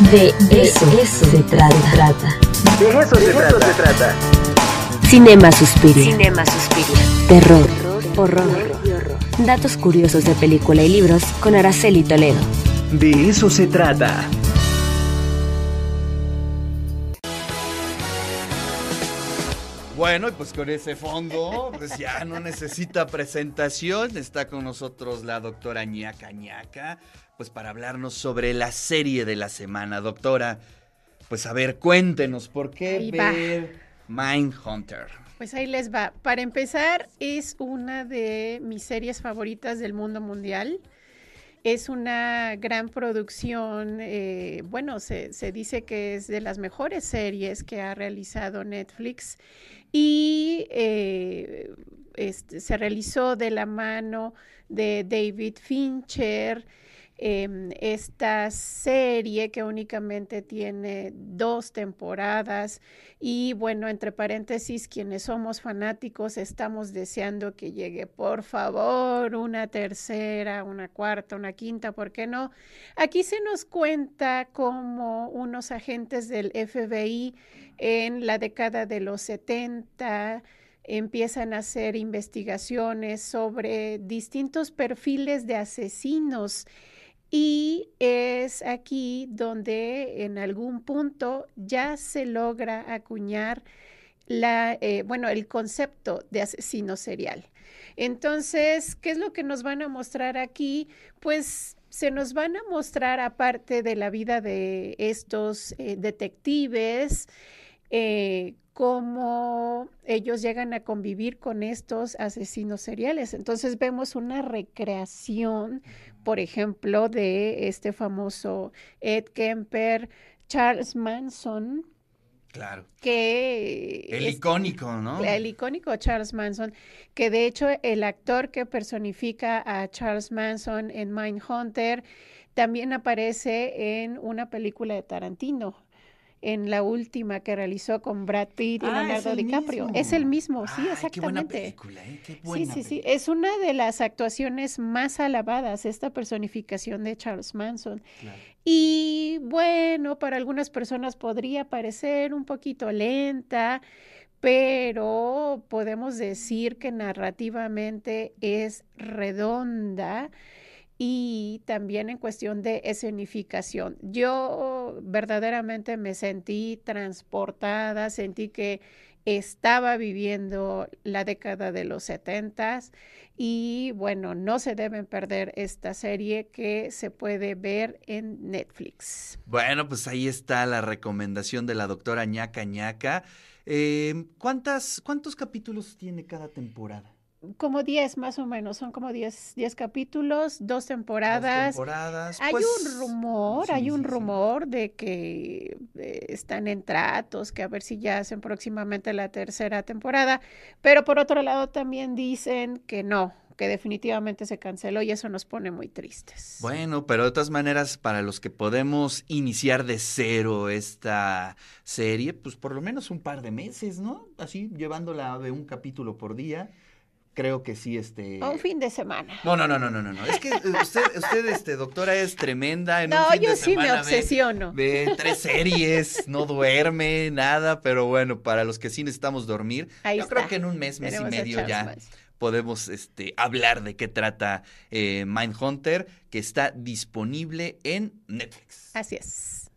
De eso, se trata. De eso, se, trata. Cinema Suspiria. Cinema Suspiria. Terror, horror, Datos curiosos de película y libros con Araceli Toledo. De eso se trata. Bueno, y pues con ese fondo, pues ya no necesita presentación. Está con nosotros la doctora ñaca ñaca, pues para hablarnos sobre la serie de la semana. Doctora, pues a ver, cuéntenos, ¿por qué ver Mindhunter? Pues ahí les va. Para empezar, es una de mis series favoritas del mundo mundial. Es una gran producción, eh, bueno, se, dice que es de las mejores series que ha realizado Netflix y eh, este, se realizó de la mano de David Fincher. Em, esta serie que únicamente tiene dos temporadas y bueno, entre paréntesis, quienes somos fanáticos estamos deseando que llegue por favor una tercera, una cuarta, una quinta, ¿por qué no? Aquí se nos cuenta cómo unos agentes del FBI en la década de los 70 empiezan a hacer investigaciones sobre distintos perfiles de asesinos y es aquí donde en algún punto ya se logra acuñar la, eh, bueno, el concepto de asesino serial. Entonces, ¿qué es lo que nos van a mostrar aquí? Pues se nos van a mostrar, aparte de la vida de estos eh, detectives, eh, cómo ellos llegan a convivir con estos asesinos seriales. Entonces vemos una recreación, por ejemplo, de este famoso Ed Kemper, Charles Manson, Claro. que... El es- icónico, ¿no? el icónico Charles Manson, que de hecho el actor que personifica a Charles Manson en Mindhunter también aparece en una película de Tarantino, en la última que realizó con Brad Pitt y Ah, Leonardo DiCaprio. mismo. Es el mismo, sí, Ay, Qué buena exactamente. película, ¿eh? Qué Sí, buena sí, sí. película. Es una de las actuaciones más alabadas, esta personificación de Charles Manson. Claro. Y bueno, para algunas personas podría parecer un poquito lenta, pero podemos decir que narrativamente es redonda y también en cuestión de escenificación. Yo verdaderamente me sentí transportada, sentí que estaba viviendo la década de los setentas y bueno, no se deben perder esta serie que se puede ver en Netflix. Bueno, pues ahí está la recomendación de la doctora ñaca ñaca. Eh, ¿cuántas, ¿Cuántos capítulos tiene cada temporada? Como 10 más o menos, son como 10, 10 capítulos, dos Dos temporadas. temporadas. Hay pues, un rumor, sí, hay un sí, sí. rumor de que eh, están en tratos, que a ver si ya hacen próximamente la tercera temporada, pero por otro lado también dicen que no, que definitivamente se canceló y eso nos pone muy tristes. Bueno, pero de todas maneras, para los que podemos iniciar de cero esta serie, pues por lo menos un par de meses, ¿no? Así, llevándola de un capítulo por día. Creo que sí, este. Un fin de semana. No, no, no, no, no, no, no. Es que usted, usted, este, doctora, es tremenda. En un No, fin de yo sí me semana ve- obsesiono. Ve tres series, no duerme, nada, pero bueno, para los que sí necesitamos dormir, Ahí yo creo que en un mes, mes y Tenemos medio ya podemos este, hablar de qué trata eh, Mindhunter, que está disponible en Netflix. Así es.